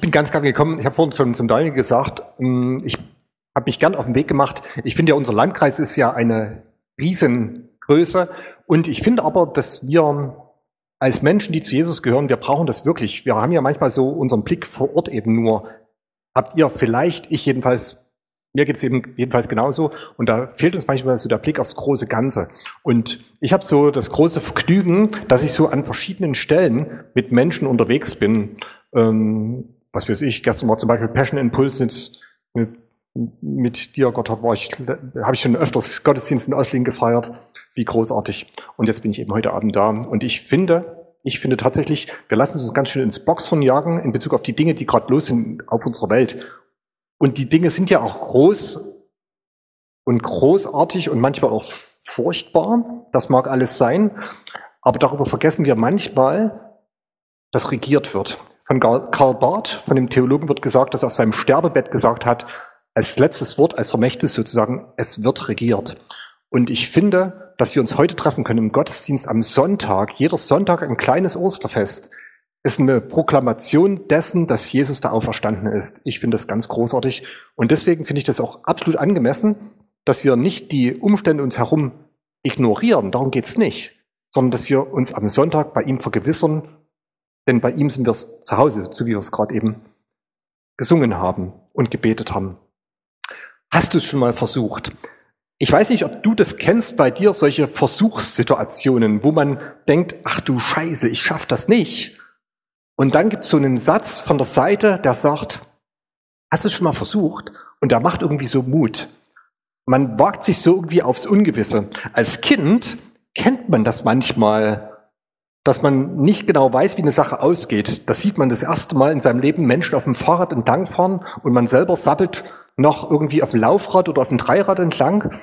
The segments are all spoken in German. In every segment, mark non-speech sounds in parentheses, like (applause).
bin ganz klar gekommen, ich habe vorhin schon zum Daniel gesagt, ähm, ich habe mich gern auf den Weg gemacht. Ich finde ja, unser Landkreis ist ja eine Riesengröße und ich finde aber, dass wir als Menschen, die zu Jesus gehören, wir brauchen das wirklich. Wir haben ja manchmal so unseren Blick vor Ort eben nur. Habt ihr vielleicht, ich jedenfalls, mir geht's eben jedenfalls genauso und da fehlt uns manchmal so der Blick aufs große Ganze. Und ich habe so das große Vergnügen, dass ich so an verschiedenen Stellen mit Menschen unterwegs bin. Ähm, was weiß ich, gestern war zum Beispiel Passion Impulse mit, mit dir, Gott, war ich, habe ich schon öfters Gottesdienst in Oslin gefeiert. Wie großartig. Und jetzt bin ich eben heute Abend da. Und ich finde, ich finde tatsächlich, wir lassen uns ganz schön ins Boxhorn jagen in Bezug auf die Dinge, die gerade los sind auf unserer Welt. Und die Dinge sind ja auch groß und großartig und manchmal auch furchtbar. Das mag alles sein. Aber darüber vergessen wir manchmal, dass regiert wird. Von Karl Barth, von dem Theologen, wird gesagt, dass er auf seinem Sterbebett gesagt hat, als letztes Wort, als Vermächtnis sozusagen, es wird regiert. Und ich finde, dass wir uns heute treffen können im Gottesdienst am Sonntag, jeder Sonntag ein kleines Osterfest, ist eine Proklamation dessen, dass Jesus da auferstanden ist. Ich finde das ganz großartig. Und deswegen finde ich das auch absolut angemessen, dass wir nicht die Umstände uns herum ignorieren, darum geht's nicht, sondern dass wir uns am Sonntag bei ihm vergewissern, denn bei ihm sind wir zu Hause, so wie wir es gerade eben gesungen haben und gebetet haben. Hast du es schon mal versucht? Ich weiß nicht, ob du das kennst bei dir, solche Versuchssituationen, wo man denkt, ach du Scheiße, ich schaff das nicht. Und dann gibt es so einen Satz von der Seite, der sagt, hast du es schon mal versucht? Und der macht irgendwie so Mut. Man wagt sich so irgendwie aufs Ungewisse. Als Kind kennt man das manchmal, dass man nicht genau weiß, wie eine Sache ausgeht. Das sieht man das erste Mal in seinem Leben Menschen auf dem Fahrrad entlangfahren und man selber sabbelt noch irgendwie auf dem Laufrad oder auf dem Dreirad entlang.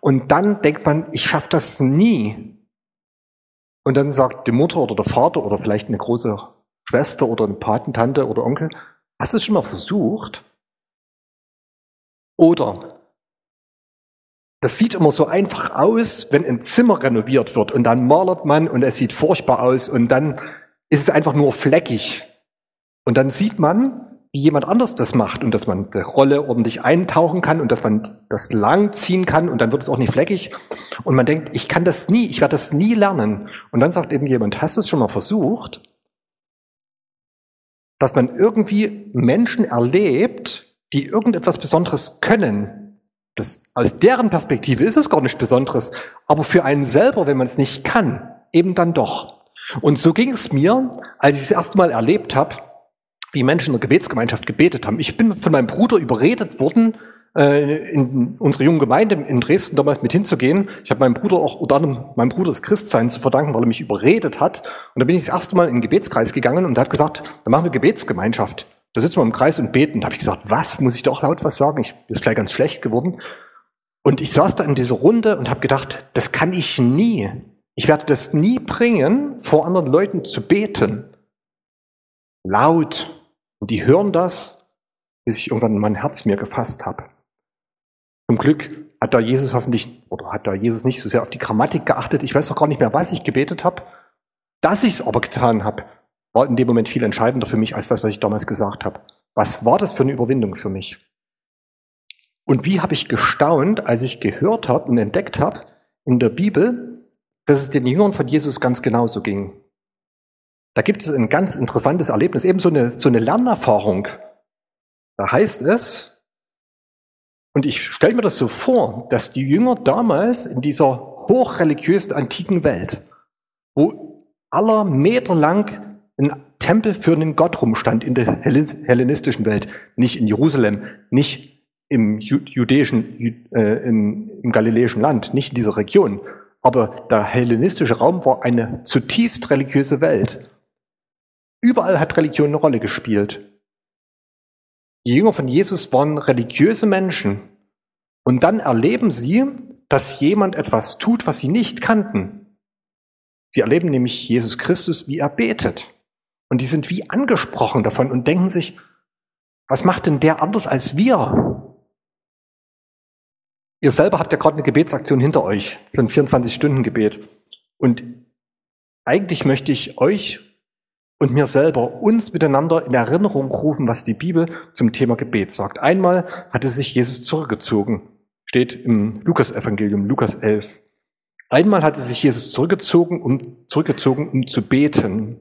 Und dann denkt man, ich schaffe das nie. Und dann sagt die Mutter oder der Vater oder vielleicht eine große Schwester oder eine Patentante oder Onkel, hast du es schon mal versucht? Oder das sieht immer so einfach aus, wenn ein Zimmer renoviert wird und dann malert man und es sieht furchtbar aus und dann ist es einfach nur fleckig. Und dann sieht man, wie jemand anders das macht und dass man die Rolle ordentlich eintauchen kann und dass man das lang ziehen kann und dann wird es auch nicht fleckig. Und man denkt, ich kann das nie, ich werde das nie lernen. Und dann sagt eben jemand, hast du es schon mal versucht? Dass man irgendwie Menschen erlebt, die irgendetwas Besonderes können. Das, aus deren Perspektive ist es gar nichts Besonderes, aber für einen selber, wenn man es nicht kann, eben dann doch. Und so ging es mir, als ich es erste Mal erlebt habe, wie Menschen in der Gebetsgemeinschaft gebetet haben. Ich bin von meinem Bruder überredet worden, äh, in unsere junge Gemeinde in Dresden damals mit hinzugehen. Ich habe meinem Bruder auch anderem meinem Bruder das Christsein zu verdanken, weil er mich überredet hat. Und da bin ich das erste Mal in den Gebetskreis gegangen und er hat gesagt, dann machen wir Gebetsgemeinschaft. Da sitzen wir im Kreis und beten. Da habe ich gesagt, was? Muss ich doch laut was sagen? Ich bin gleich ganz schlecht geworden. Und ich saß da in dieser Runde und habe gedacht, das kann ich nie. Ich werde das nie bringen, vor anderen Leuten zu beten. Laut, und die hören das, bis ich irgendwann mein Herz mir gefasst habe. Zum Glück hat da Jesus hoffentlich, oder hat da Jesus nicht so sehr auf die Grammatik geachtet. Ich weiß auch gar nicht mehr, was ich gebetet habe. Dass ich es aber getan habe, war in dem Moment viel entscheidender für mich als das, was ich damals gesagt habe. Was war das für eine Überwindung für mich? Und wie habe ich gestaunt, als ich gehört habe und entdeckt habe in der Bibel, dass es den Jüngern von Jesus ganz genauso ging. Da gibt es ein ganz interessantes Erlebnis, eben so eine, so eine Lernerfahrung. Da heißt es, und ich stelle mir das so vor, dass die Jünger damals in dieser hochreligiösen antiken Welt, wo aller Meter lang ein Tempel für einen Gott rumstand in der hellenistischen Welt, nicht in Jerusalem, nicht im judäischen, äh, im, im galiläischen Land, nicht in dieser Region. Aber der hellenistische Raum war eine zutiefst religiöse Welt. Überall hat Religion eine Rolle gespielt. Die Jünger von Jesus waren religiöse Menschen. Und dann erleben sie, dass jemand etwas tut, was sie nicht kannten. Sie erleben nämlich Jesus Christus, wie er betet. Und die sind wie angesprochen davon und denken sich, was macht denn der anders als wir? Ihr selber habt ja gerade eine Gebetsaktion hinter euch. Ist ein 24-Stunden-Gebet. Und eigentlich möchte ich euch und mir selber uns miteinander in Erinnerung rufen, was die Bibel zum Thema Gebet sagt. Einmal hatte sich Jesus zurückgezogen, steht im Lukas-Evangelium, Lukas 11. Einmal hatte sich Jesus zurückgezogen, um, zurückgezogen, um zu beten.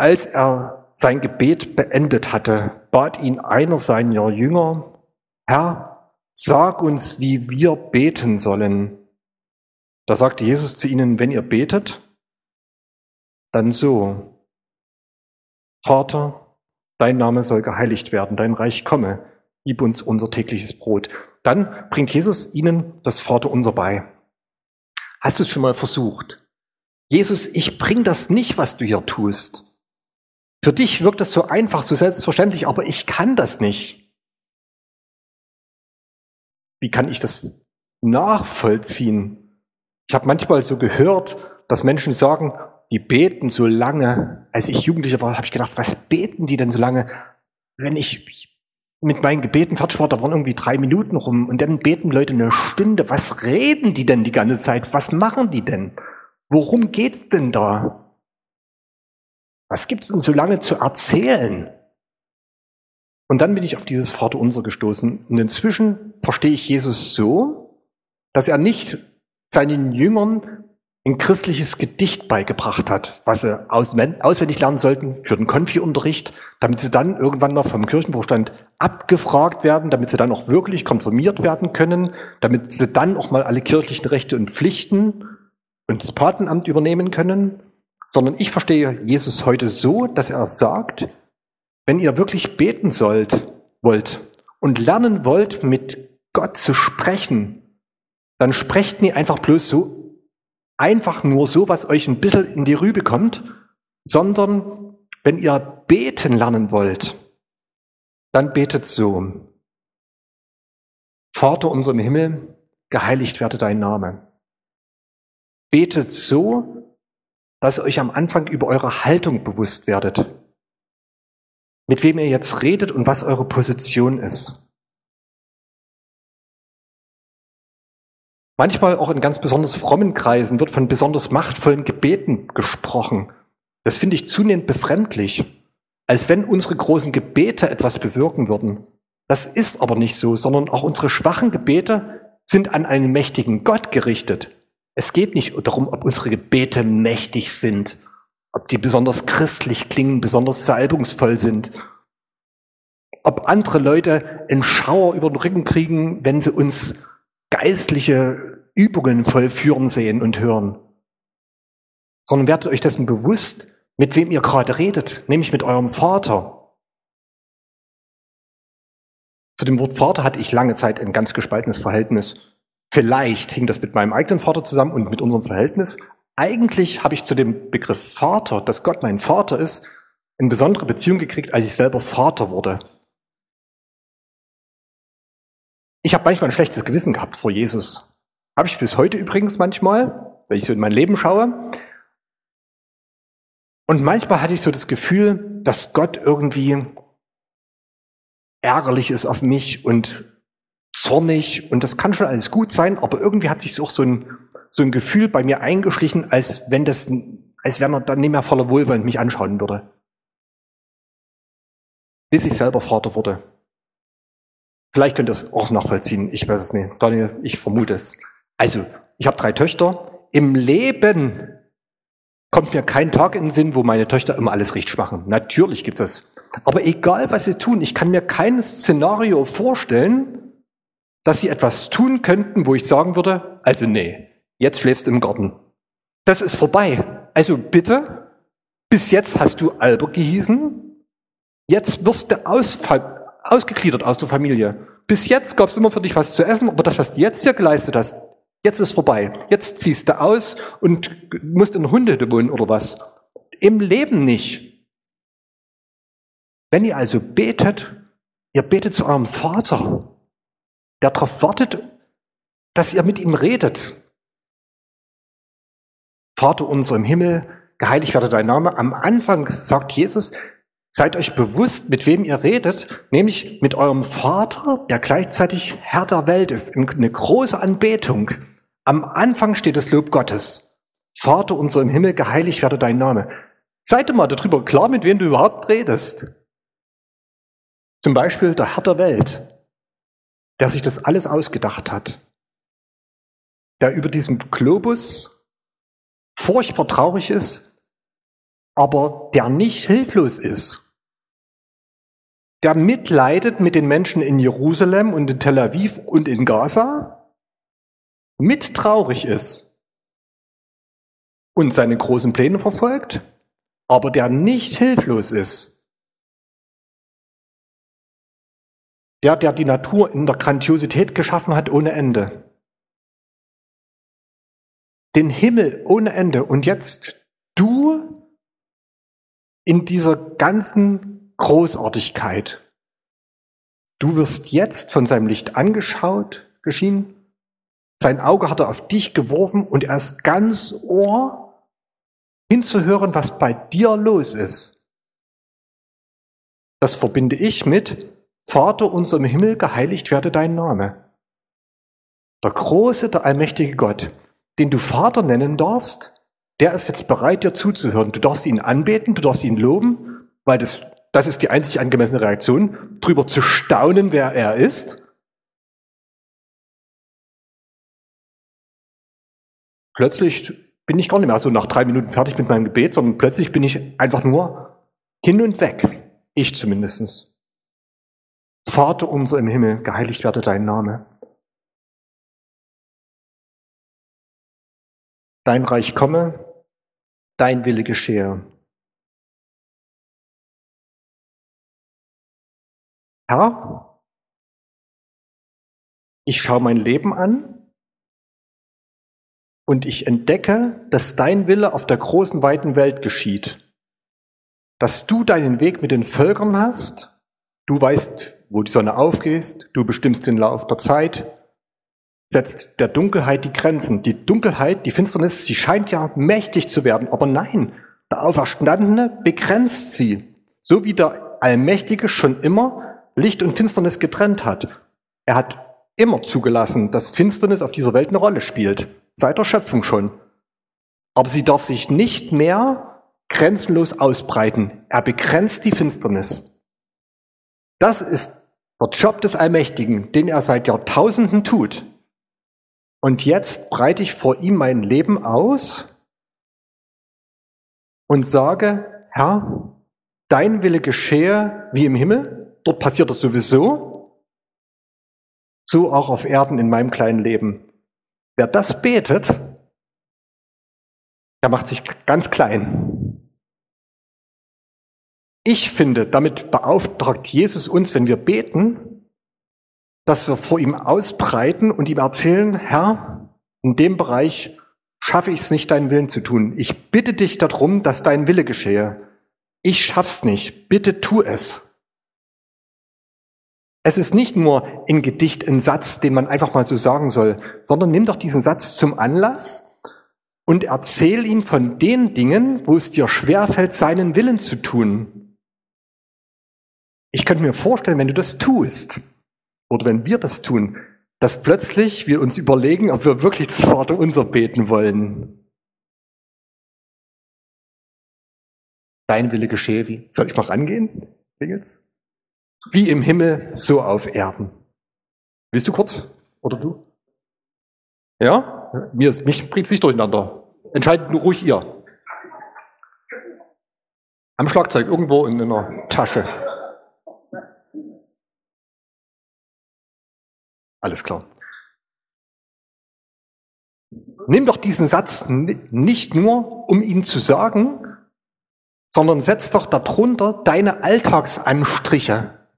Als er sein Gebet beendet hatte, bat ihn einer seiner Jünger, Herr, sag uns, wie wir beten sollen. Da sagte Jesus zu ihnen, wenn ihr betet, dann so. Vater, dein Name soll geheiligt werden, dein Reich komme, gib uns unser tägliches Brot. Dann bringt Jesus ihnen das Vaterunser bei. Hast du es schon mal versucht? Jesus, ich bring das nicht, was du hier tust. Für dich wirkt das so einfach, so selbstverständlich, aber ich kann das nicht. Wie kann ich das nachvollziehen? Ich habe manchmal so gehört, dass Menschen sagen, die beten so lange. Als ich Jugendlicher war, habe ich gedacht, was beten die denn so lange? Wenn ich mit meinen Gebeten fertig war, da waren irgendwie drei Minuten rum und dann beten Leute eine Stunde. Was reden die denn die ganze Zeit? Was machen die denn? Worum geht's denn da? Was gibt's denn so lange zu erzählen? Und dann bin ich auf dieses Vaterunser gestoßen. Und inzwischen verstehe ich Jesus so, dass er nicht seinen Jüngern ein christliches Gedicht beigebracht hat, was sie auswendig lernen sollten für den Konfi-Unterricht, damit sie dann irgendwann noch vom Kirchenvorstand abgefragt werden, damit sie dann auch wirklich konfirmiert werden können, damit sie dann auch mal alle kirchlichen Rechte und Pflichten und das Patenamt übernehmen können, sondern ich verstehe Jesus heute so, dass er sagt, wenn ihr wirklich beten sollt, wollt und lernen wollt, mit Gott zu sprechen, dann sprecht nie einfach bloß so einfach nur so, was euch ein bisschen in die Rübe kommt, sondern wenn ihr beten lernen wollt, dann betet so. Vater unser im Himmel, geheiligt werde dein Name. Betet so, dass ihr euch am Anfang über eure Haltung bewusst werdet. Mit wem ihr jetzt redet und was eure Position ist. Manchmal auch in ganz besonders frommen Kreisen wird von besonders machtvollen Gebeten gesprochen. Das finde ich zunehmend befremdlich, als wenn unsere großen Gebete etwas bewirken würden. Das ist aber nicht so, sondern auch unsere schwachen Gebete sind an einen mächtigen Gott gerichtet. Es geht nicht darum, ob unsere Gebete mächtig sind, ob die besonders christlich klingen, besonders salbungsvoll sind, ob andere Leute einen Schauer über den Rücken kriegen, wenn sie uns geistliche Übungen vollführen sehen und hören, sondern werdet euch dessen bewusst, mit wem ihr gerade redet, nämlich mit eurem Vater. Zu dem Wort Vater hatte ich lange Zeit ein ganz gespaltenes Verhältnis. Vielleicht hing das mit meinem eigenen Vater zusammen und mit unserem Verhältnis. Eigentlich habe ich zu dem Begriff Vater, dass Gott mein Vater ist, eine besondere Beziehung gekriegt, als ich selber Vater wurde. Ich habe manchmal ein schlechtes Gewissen gehabt vor Jesus. Habe ich bis heute übrigens manchmal, wenn ich so in mein Leben schaue. Und manchmal hatte ich so das Gefühl, dass Gott irgendwie ärgerlich ist auf mich und zornig und das kann schon alles gut sein, aber irgendwie hat sich auch so ein, so ein Gefühl bei mir eingeschlichen, als wenn das, als wenn er dann nicht mehr voller Wohlwollen mich anschauen würde. Bis ich selber Vater wurde. Vielleicht könnt ihr es auch nachvollziehen, ich weiß es nicht. Daniel, ich vermute es. Also, ich habe drei Töchter. Im Leben kommt mir kein Tag in den Sinn, wo meine Töchter immer alles richtig machen. Natürlich gibt es. Aber egal, was sie tun, ich kann mir kein Szenario vorstellen, dass sie etwas tun könnten, wo ich sagen würde, also nee, jetzt schläfst du im Garten. Das ist vorbei. Also bitte, bis jetzt hast du Albert gehießen, jetzt wirst du ausgegliedert aus der Familie. Bis jetzt gab es immer für dich was zu essen, aber das, was du jetzt hier geleistet hast, Jetzt ist vorbei. Jetzt ziehst du aus und musst in Hunde wohnen oder was. Im Leben nicht. Wenn ihr also betet, ihr betet zu eurem Vater, der darauf wartet, dass ihr mit ihm redet. Vater unser im Himmel, geheiligt werde dein Name. Am Anfang sagt Jesus, seid euch bewusst, mit wem ihr redet, nämlich mit eurem Vater, der gleichzeitig Herr der Welt ist. Eine große Anbetung. Am Anfang steht das Lob Gottes. Vater unser im Himmel, geheiligt werde dein Name. Sei dir mal darüber klar, mit wem du überhaupt redest. Zum Beispiel der Herr der Welt, der sich das alles ausgedacht hat, der über diesem Globus furchtbar traurig ist, aber der nicht hilflos ist, der mitleidet mit den Menschen in Jerusalem und in Tel Aviv und in Gaza, mit traurig ist und seine großen Pläne verfolgt, aber der nicht hilflos ist. Der, der die Natur in der Grandiosität geschaffen hat ohne Ende. Den Himmel ohne Ende. Und jetzt du in dieser ganzen Großartigkeit. Du wirst jetzt von seinem Licht angeschaut, geschienen. Sein Auge hat er auf dich geworfen und er ist ganz Ohr hinzuhören, was bei dir los ist. Das verbinde ich mit Vater unser im Himmel, geheiligt werde dein Name. Der große, der allmächtige Gott, den du Vater nennen darfst, der ist jetzt bereit, dir zuzuhören. Du darfst ihn anbeten, du darfst ihn loben, weil das, das ist die einzig angemessene Reaktion, drüber zu staunen, wer er ist. Plötzlich bin ich gar nicht mehr so nach drei Minuten fertig mit meinem Gebet, sondern plötzlich bin ich einfach nur hin und weg. Ich zumindest. Vater unser im Himmel, geheiligt werde dein Name. Dein Reich komme, dein Wille geschehe. Herr, ich schaue mein Leben an und ich entdecke, dass dein Wille auf der großen, weiten Welt geschieht. Dass du deinen Weg mit den Völkern hast, du weißt, wo die Sonne aufgeht, du bestimmst den Lauf der Zeit, setzt der Dunkelheit die Grenzen. Die Dunkelheit, die Finsternis, sie scheint ja mächtig zu werden, aber nein, der Auferstandene begrenzt sie, so wie der Allmächtige schon immer Licht und Finsternis getrennt hat. Er hat immer zugelassen, dass Finsternis auf dieser Welt eine Rolle spielt seit der Schöpfung schon. Aber sie darf sich nicht mehr grenzenlos ausbreiten. Er begrenzt die Finsternis. Das ist der Job des Allmächtigen, den er seit Jahrtausenden tut. Und jetzt breite ich vor ihm mein Leben aus und sage, Herr, dein Wille geschehe wie im Himmel. Dort passiert es sowieso. So auch auf Erden in meinem kleinen Leben. Wer das betet, der macht sich ganz klein. Ich finde, damit beauftragt Jesus uns, wenn wir beten, dass wir vor ihm ausbreiten und ihm erzählen, Herr, in dem Bereich schaffe ich es nicht, deinen Willen zu tun. Ich bitte dich darum, dass dein Wille geschehe. Ich schaff's nicht. Bitte tu es. Es ist nicht nur in Gedicht ein Satz, den man einfach mal so sagen soll, sondern nimm doch diesen Satz zum Anlass und erzähl ihm von den Dingen, wo es dir schwerfällt, seinen Willen zu tun. Ich könnte mir vorstellen, wenn du das tust, oder wenn wir das tun, dass plötzlich wir uns überlegen, ob wir wirklich das Vater unser beten wollen. Dein Wille geschehe wie? Soll ich mal rangehen? Klingelt's? Wie im Himmel, so auf Erden. Willst du kurz? Oder du? Ja? Mir, mich bringt es nicht durcheinander. Entscheidet nur ruhig ihr. Am Schlagzeug, irgendwo in einer Tasche. Alles klar. Nimm doch diesen Satz nicht nur, um ihn zu sagen, sondern setz doch darunter deine Alltagsanstriche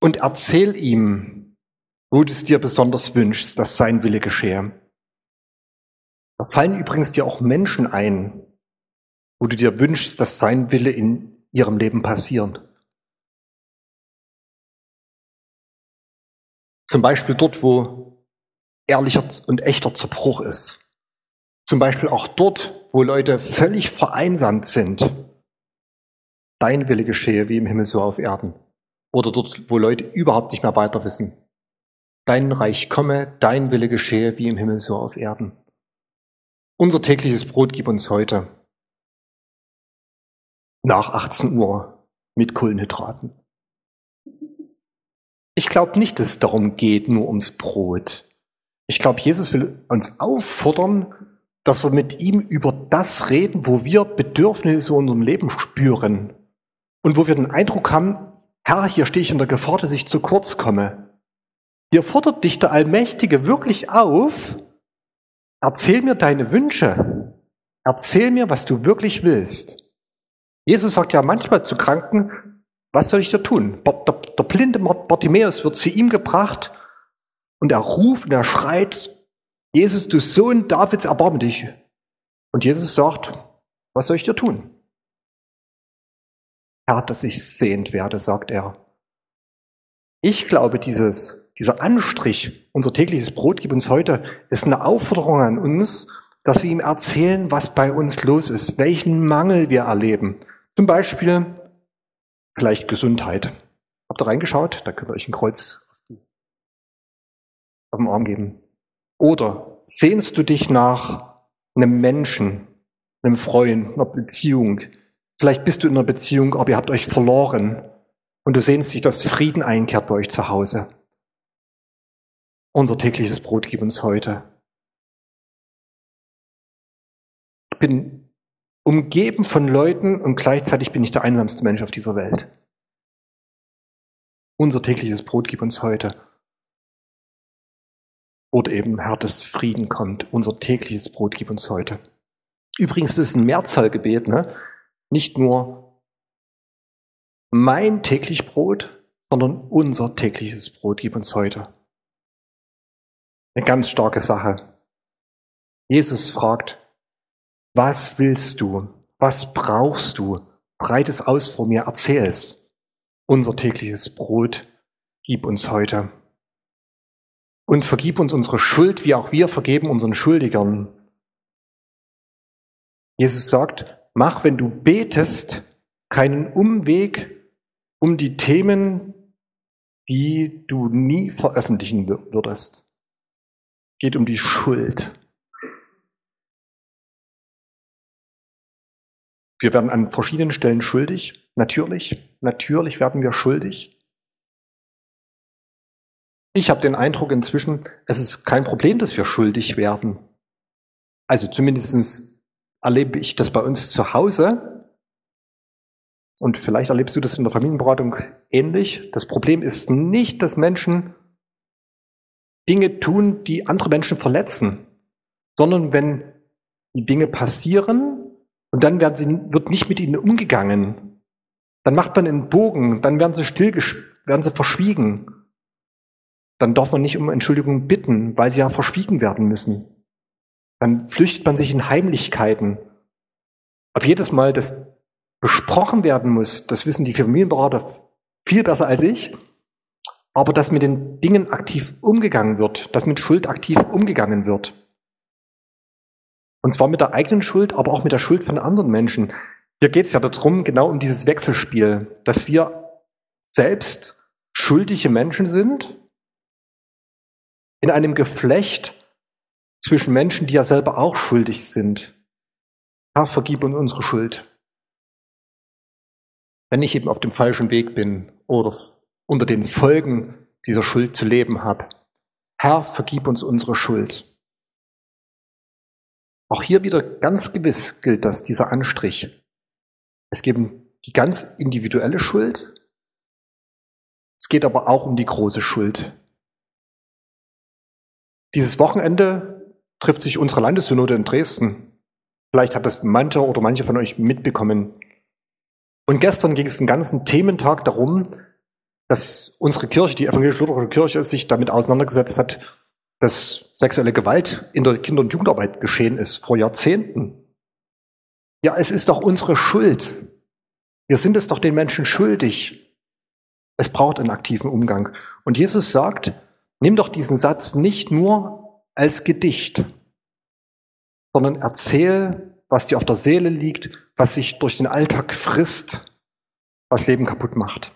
und erzähl ihm, wo du es dir besonders wünschst, dass sein Wille geschehe. Da fallen übrigens dir auch Menschen ein, wo du dir wünschst, dass sein Wille in ihrem Leben passiert. Zum Beispiel dort, wo ehrlicher und echter Zerbruch ist. Zum Beispiel auch dort, wo Leute völlig vereinsamt sind. Dein Wille geschehe wie im Himmel so auf Erden oder dort, wo Leute überhaupt nicht mehr weiter wissen. Dein Reich komme, dein Wille geschehe, wie im Himmel so auf Erden. Unser tägliches Brot gib uns heute. nach 18 Uhr mit Kohlenhydraten. Ich glaube nicht, dass es darum geht, nur ums Brot. Ich glaube, Jesus will uns auffordern, dass wir mit ihm über das reden, wo wir Bedürfnisse in unserem Leben spüren und wo wir den Eindruck haben, Herr, hier stehe ich in der Gefahr, dass ich zu kurz komme. Hier fordert dich der Allmächtige wirklich auf, erzähl mir deine Wünsche, erzähl mir, was du wirklich willst. Jesus sagt ja manchmal zu Kranken, was soll ich da tun? Der, der, blinde Bartimäus wird zu ihm gebracht und er ruft und er schreit, Jesus, du Sohn Davids, erbarme dich. Und Jesus sagt, was soll ich dir tun? Herr, dass ich sehend werde, sagt er. Ich glaube, dieses, dieser Anstrich, unser tägliches Brot gibt uns heute, ist eine Aufforderung an uns, dass wir ihm erzählen, was bei uns los ist, welchen Mangel wir erleben. Zum Beispiel vielleicht Gesundheit. Habt ihr reingeschaut? Da könnt ihr euch ein Kreuz auf den Arm geben. Oder sehnst du dich nach einem Menschen, einem Freund, einer Beziehung? Vielleicht bist du in einer Beziehung, aber ihr habt euch verloren und du sehnst dich, dass Frieden einkehrt bei euch zu Hause. Unser tägliches Brot gib uns heute. Ich bin umgeben von Leuten und gleichzeitig bin ich der einsamste Mensch auf dieser Welt. Unser tägliches Brot gib uns heute. Oder eben, Herr, dass Frieden kommt. Unser tägliches Brot gib uns heute. Übrigens, das ist ein Mehrzahlgebet, ne? Nicht nur mein täglich Brot, sondern unser tägliches Brot gib uns heute. Eine ganz starke Sache. Jesus fragt, was willst du? Was brauchst du? Breit es aus vor mir, erzähl es. Unser tägliches Brot gib uns heute. Und vergib uns unsere Schuld, wie auch wir vergeben unseren Schuldigern. Jesus sagt, mach, wenn du betest, keinen Umweg um die Themen, die du nie veröffentlichen würdest. Geht um die Schuld. Wir werden an verschiedenen Stellen schuldig. Natürlich, natürlich werden wir schuldig. Ich habe den Eindruck inzwischen, es ist kein Problem, dass wir schuldig werden. Also zumindest erlebe ich das bei uns zu Hause. Und vielleicht erlebst du das in der Familienberatung ähnlich. Das Problem ist nicht, dass Menschen Dinge tun, die andere Menschen verletzen, sondern wenn Dinge passieren und dann werden sie, wird nicht mit ihnen umgegangen, dann macht man einen Bogen, dann werden sie still, werden sie verschwiegen dann darf man nicht um Entschuldigung bitten, weil sie ja verschwiegen werden müssen. Dann flüchtet man sich in Heimlichkeiten. Ab jedes Mal, das besprochen werden muss, das wissen die Familienberater viel besser als ich, aber dass mit den Dingen aktiv umgegangen wird, dass mit Schuld aktiv umgegangen wird. Und zwar mit der eigenen Schuld, aber auch mit der Schuld von anderen Menschen. Hier geht es ja darum, genau um dieses Wechselspiel, dass wir selbst schuldige Menschen sind in einem Geflecht zwischen Menschen, die ja selber auch schuldig sind. Herr, vergib uns unsere Schuld. Wenn ich eben auf dem falschen Weg bin oder unter den Folgen dieser Schuld zu leben habe. Herr, vergib uns unsere Schuld. Auch hier wieder ganz gewiss gilt das, dieser Anstrich. Es geht um die ganz individuelle Schuld. Es geht aber auch um die große Schuld, dieses Wochenende trifft sich unsere Landessynode in Dresden. Vielleicht hat das manche oder manche von euch mitbekommen. Und gestern ging es den ganzen Thementag darum, dass unsere Kirche, die evangelisch-lutherische Kirche, sich damit auseinandergesetzt hat, dass sexuelle Gewalt in der Kinder- und Jugendarbeit geschehen ist vor Jahrzehnten. Ja, es ist doch unsere Schuld. Wir sind es doch den Menschen schuldig. Es braucht einen aktiven Umgang. Und Jesus sagt, Nimm doch diesen Satz nicht nur als Gedicht, sondern erzähl, was dir auf der Seele liegt, was sich durch den Alltag frisst, was Leben kaputt macht.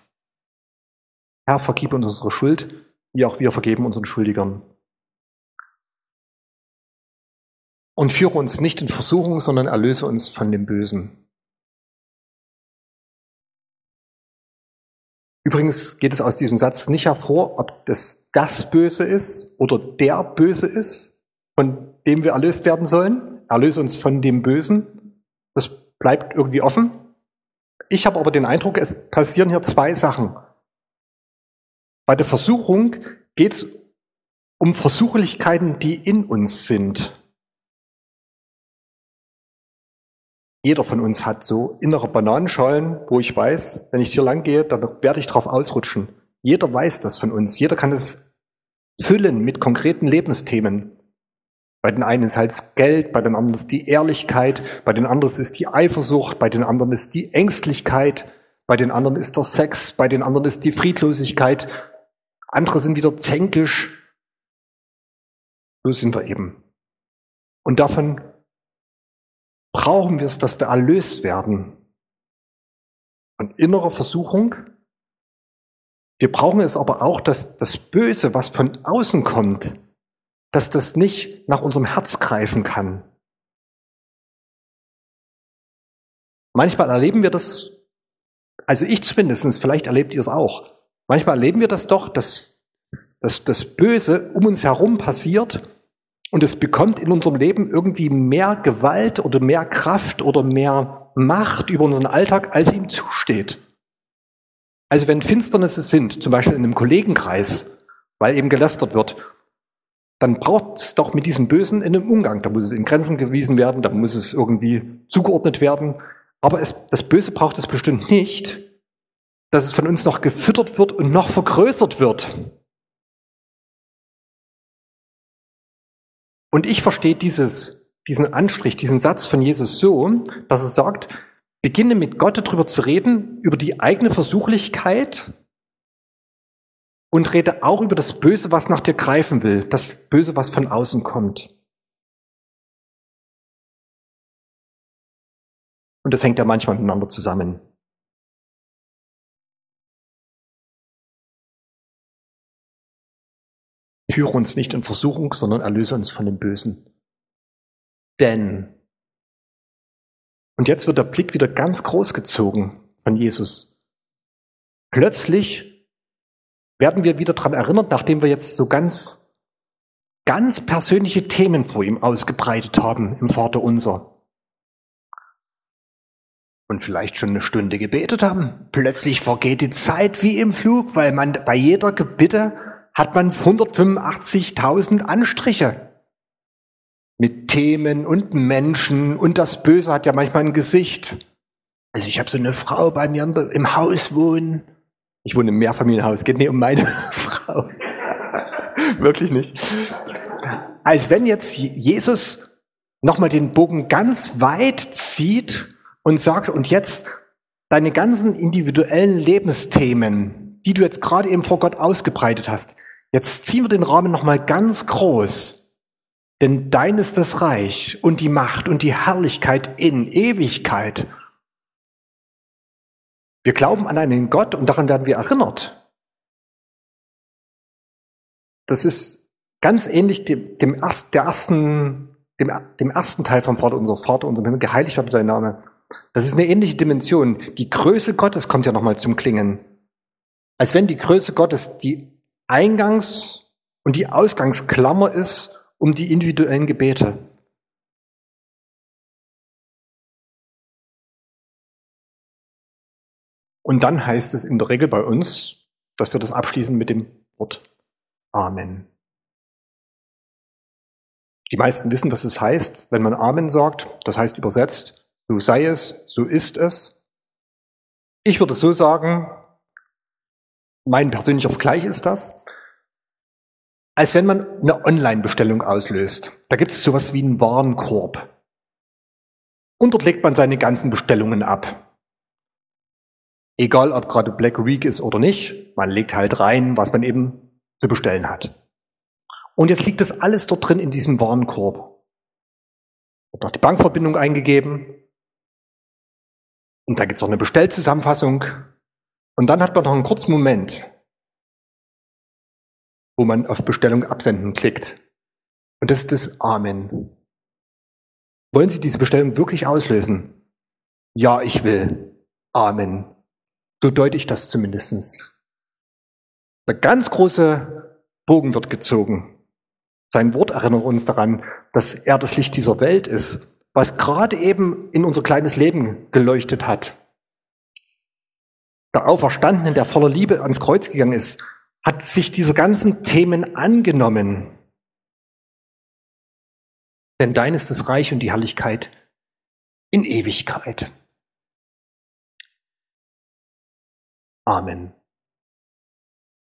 Herr, vergib uns unsere Schuld, wie auch wir vergeben unseren Schuldigern. Und führe uns nicht in Versuchung, sondern erlöse uns von dem Bösen. Übrigens geht es aus diesem Satz nicht hervor, ob das das Böse ist oder der Böse ist, von dem wir erlöst werden sollen. Erlöse uns von dem Bösen. Das bleibt irgendwie offen. Ich habe aber den Eindruck, es passieren hier zwei Sachen. Bei der Versuchung geht es um Versuchlichkeiten, die in uns sind. Jeder von uns hat so innere Bananenschalen, wo ich weiß, wenn ich hier lang gehe, dann werde ich drauf ausrutschen. Jeder weiß das von uns. Jeder kann es füllen mit konkreten Lebensthemen. Bei den einen ist halt das Geld, bei den anderen ist die Ehrlichkeit, bei den anderen ist die Eifersucht, bei den anderen ist die Ängstlichkeit, bei den anderen ist der Sex, bei den anderen ist die Friedlosigkeit. Andere sind wieder zänkisch. So sind wir eben. Und davon brauchen wir es, dass wir erlöst werden von innerer Versuchung. Wir brauchen es aber auch, dass das Böse, was von außen kommt, dass das nicht nach unserem Herz greifen kann. Manchmal erleben wir das, also ich zumindest, vielleicht erlebt ihr es auch. Manchmal erleben wir das doch, dass, dass das Böse um uns herum passiert und es bekommt in unserem Leben irgendwie mehr Gewalt oder mehr Kraft oder mehr Macht über unseren Alltag, als ihm zusteht. Also wenn Finsternisse sind, zum Beispiel in einem Kollegenkreis, weil eben gelästert wird, dann braucht es doch mit diesem Bösen einen Umgang. Da muss es in Grenzen gewiesen werden, da muss es irgendwie zugeordnet werden. Aber es, das Böse braucht es bestimmt nicht, dass es von uns noch gefüttert wird und noch vergrößert wird. Und ich verstehe dieses, diesen Anstrich, diesen Satz von Jesus so, dass er sagt, beginne mit Gott darüber zu reden, über die eigene Versuchlichkeit und rede auch über das Böse, was nach dir greifen will, das Böse, was von außen kommt. Und das hängt ja manchmal miteinander zusammen. Führe uns nicht in Versuchung, sondern erlöse uns von dem Bösen. Denn, und jetzt wird der Blick wieder ganz groß gezogen von Jesus. Plötzlich werden wir wieder daran erinnert, nachdem wir jetzt so ganz, ganz persönliche Themen vor ihm ausgebreitet haben im Vater unser. Und vielleicht schon eine Stunde gebetet haben. Plötzlich vergeht die Zeit wie im Flug, weil man bei jeder Gebitte hat man 185.000 Anstriche mit Themen und Menschen und das Böse hat ja manchmal ein Gesicht. Also ich habe so eine Frau bei mir im Haus wohnen. Ich wohne im Mehrfamilienhaus, geht nicht um meine (laughs) Frau. Wirklich nicht. Als wenn jetzt Jesus nochmal den Bogen ganz weit zieht und sagt, und jetzt deine ganzen individuellen Lebensthemen, die du jetzt gerade eben vor Gott ausgebreitet hast. Jetzt ziehen wir den Rahmen nochmal ganz groß. Denn dein ist das Reich und die Macht und die Herrlichkeit in Ewigkeit. Wir glauben an einen Gott und daran werden wir erinnert. Das ist ganz ähnlich dem, dem, der ersten, dem, dem ersten Teil vom Vater, unser Vater, unserem Himmel, geheiligt werde dein Name. Das ist eine ähnliche Dimension. Die Größe Gottes kommt ja nochmal zum Klingen. Als wenn die Größe Gottes die Eingangs- und die Ausgangsklammer ist um die individuellen Gebete. Und dann heißt es in der Regel bei uns, dass wir das abschließen mit dem Wort Amen. Die meisten wissen, was es heißt, wenn man Amen sagt. Das heißt übersetzt, so sei es, so ist es. Ich würde so sagen, mein persönlicher Vergleich ist das, als wenn man eine Online-Bestellung auslöst. Da gibt es sowas wie einen Warenkorb. Und dort legt man seine ganzen Bestellungen ab. Egal, ob gerade Black Week ist oder nicht, man legt halt rein, was man eben zu bestellen hat. Und jetzt liegt das alles dort drin in diesem Warenkorb. Wird noch die Bankverbindung eingegeben. Und da gibt es noch eine Bestellzusammenfassung. Und dann hat man noch einen kurzen Moment, wo man auf Bestellung absenden klickt. Und das ist das Amen. Wollen Sie diese Bestellung wirklich auslösen? Ja, ich will. Amen. So deute ich das zumindest. Der ganz große Bogen wird gezogen. Sein Wort erinnert uns daran, dass er das Licht dieser Welt ist, was gerade eben in unser kleines Leben geleuchtet hat. Der Auferstandene, der voller Liebe ans Kreuz gegangen ist, hat sich dieser ganzen Themen angenommen. Denn dein ist das Reich und die Herrlichkeit in Ewigkeit. Amen.